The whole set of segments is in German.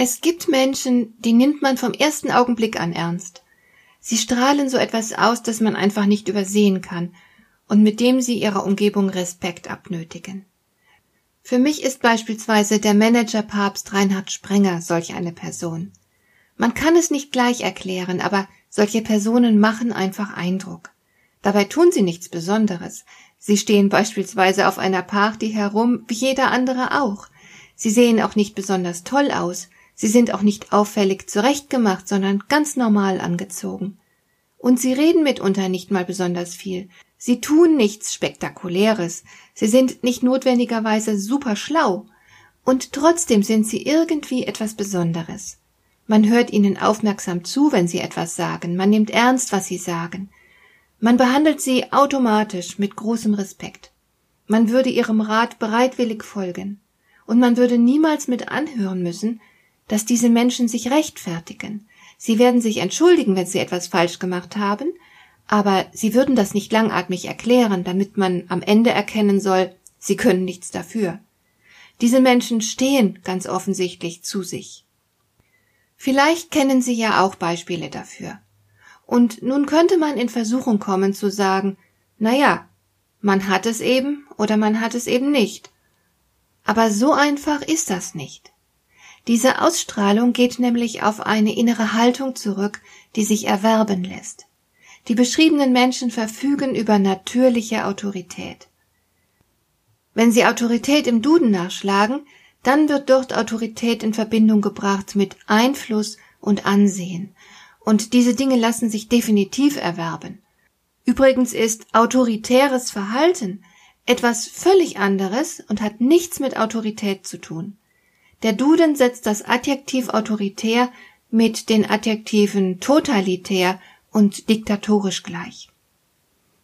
Es gibt Menschen, die nimmt man vom ersten Augenblick an ernst. Sie strahlen so etwas aus, das man einfach nicht übersehen kann und mit dem sie ihrer Umgebung Respekt abnötigen. Für mich ist beispielsweise der Manager Papst Reinhard Sprenger solch eine Person. Man kann es nicht gleich erklären, aber solche Personen machen einfach Eindruck. Dabei tun sie nichts Besonderes. Sie stehen beispielsweise auf einer Party herum, wie jeder andere auch. Sie sehen auch nicht besonders toll aus, Sie sind auch nicht auffällig zurechtgemacht, sondern ganz normal angezogen. Und sie reden mitunter nicht mal besonders viel. Sie tun nichts Spektakuläres. Sie sind nicht notwendigerweise super schlau. Und trotzdem sind sie irgendwie etwas Besonderes. Man hört ihnen aufmerksam zu, wenn sie etwas sagen. Man nimmt ernst, was sie sagen. Man behandelt sie automatisch mit großem Respekt. Man würde ihrem Rat bereitwillig folgen. Und man würde niemals mit anhören müssen, dass diese Menschen sich rechtfertigen. Sie werden sich entschuldigen, wenn sie etwas falsch gemacht haben, aber sie würden das nicht langatmig erklären, damit man am Ende erkennen soll, sie können nichts dafür. Diese Menschen stehen ganz offensichtlich zu sich. Vielleicht kennen Sie ja auch Beispiele dafür. Und nun könnte man in Versuchung kommen zu sagen, na ja, man hat es eben oder man hat es eben nicht. Aber so einfach ist das nicht. Diese Ausstrahlung geht nämlich auf eine innere Haltung zurück, die sich erwerben lässt. Die beschriebenen Menschen verfügen über natürliche Autorität. Wenn Sie Autorität im Duden nachschlagen, dann wird dort Autorität in Verbindung gebracht mit Einfluss und Ansehen. Und diese Dinge lassen sich definitiv erwerben. Übrigens ist autoritäres Verhalten etwas völlig anderes und hat nichts mit Autorität zu tun. Der Duden setzt das Adjektiv autoritär mit den Adjektiven totalitär und diktatorisch gleich.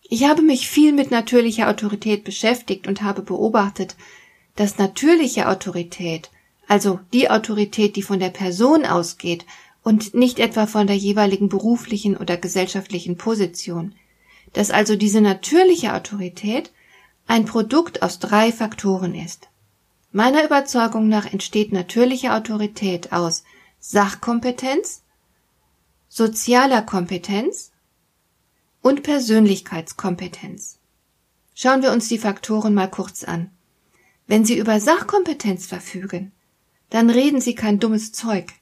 Ich habe mich viel mit natürlicher Autorität beschäftigt und habe beobachtet, dass natürliche Autorität, also die Autorität, die von der Person ausgeht und nicht etwa von der jeweiligen beruflichen oder gesellschaftlichen Position, dass also diese natürliche Autorität ein Produkt aus drei Faktoren ist. Meiner Überzeugung nach entsteht natürliche Autorität aus Sachkompetenz, sozialer Kompetenz und Persönlichkeitskompetenz. Schauen wir uns die Faktoren mal kurz an. Wenn Sie über Sachkompetenz verfügen, dann reden Sie kein dummes Zeug.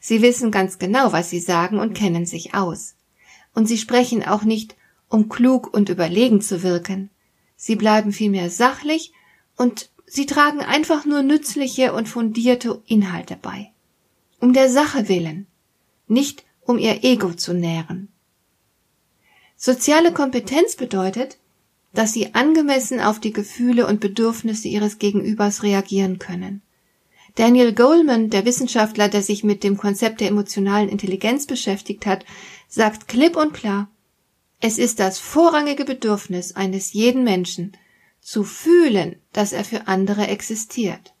Sie wissen ganz genau, was Sie sagen und kennen sich aus. Und Sie sprechen auch nicht, um klug und überlegen zu wirken. Sie bleiben vielmehr sachlich und Sie tragen einfach nur nützliche und fundierte Inhalte bei. Um der Sache willen, nicht um ihr Ego zu nähren. Soziale Kompetenz bedeutet, dass sie angemessen auf die Gefühle und Bedürfnisse ihres Gegenübers reagieren können. Daniel Goleman, der Wissenschaftler, der sich mit dem Konzept der emotionalen Intelligenz beschäftigt hat, sagt klipp und klar, es ist das vorrangige Bedürfnis eines jeden Menschen, zu fühlen, dass er für andere existiert.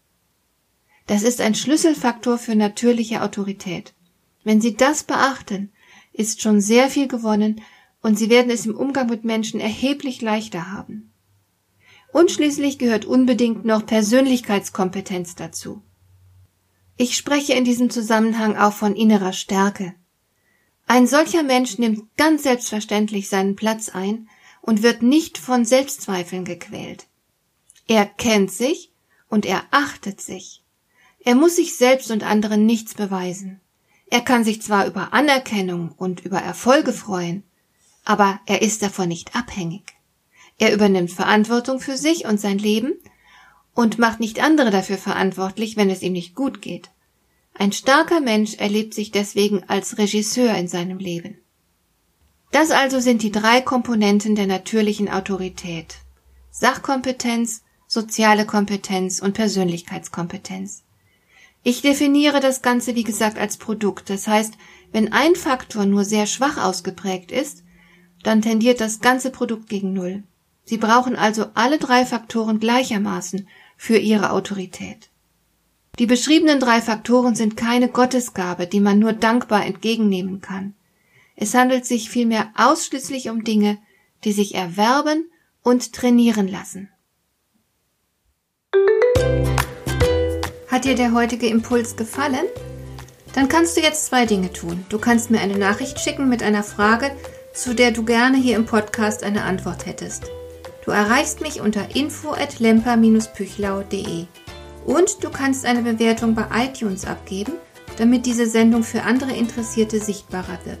Das ist ein Schlüsselfaktor für natürliche Autorität. Wenn Sie das beachten, ist schon sehr viel gewonnen und Sie werden es im Umgang mit Menschen erheblich leichter haben. Und schließlich gehört unbedingt noch Persönlichkeitskompetenz dazu. Ich spreche in diesem Zusammenhang auch von innerer Stärke. Ein solcher Mensch nimmt ganz selbstverständlich seinen Platz ein und wird nicht von Selbstzweifeln gequält. Er kennt sich und er achtet sich. Er muss sich selbst und anderen nichts beweisen. Er kann sich zwar über Anerkennung und über Erfolge freuen, aber er ist davon nicht abhängig. Er übernimmt Verantwortung für sich und sein Leben und macht nicht andere dafür verantwortlich, wenn es ihm nicht gut geht. Ein starker Mensch erlebt sich deswegen als Regisseur in seinem Leben. Das also sind die drei Komponenten der natürlichen Autorität. Sachkompetenz, soziale Kompetenz und Persönlichkeitskompetenz. Ich definiere das Ganze, wie gesagt, als Produkt. Das heißt, wenn ein Faktor nur sehr schwach ausgeprägt ist, dann tendiert das ganze Produkt gegen Null. Sie brauchen also alle drei Faktoren gleichermaßen für ihre Autorität. Die beschriebenen drei Faktoren sind keine Gottesgabe, die man nur dankbar entgegennehmen kann. Es handelt sich vielmehr ausschließlich um Dinge, die sich erwerben und trainieren lassen. Hat dir der heutige Impuls gefallen? Dann kannst du jetzt zwei Dinge tun. Du kannst mir eine Nachricht schicken mit einer Frage, zu der du gerne hier im Podcast eine Antwort hättest. Du erreichst mich unter info@lemper-püchlau.de und du kannst eine Bewertung bei iTunes abgeben, damit diese Sendung für andere Interessierte sichtbarer wird.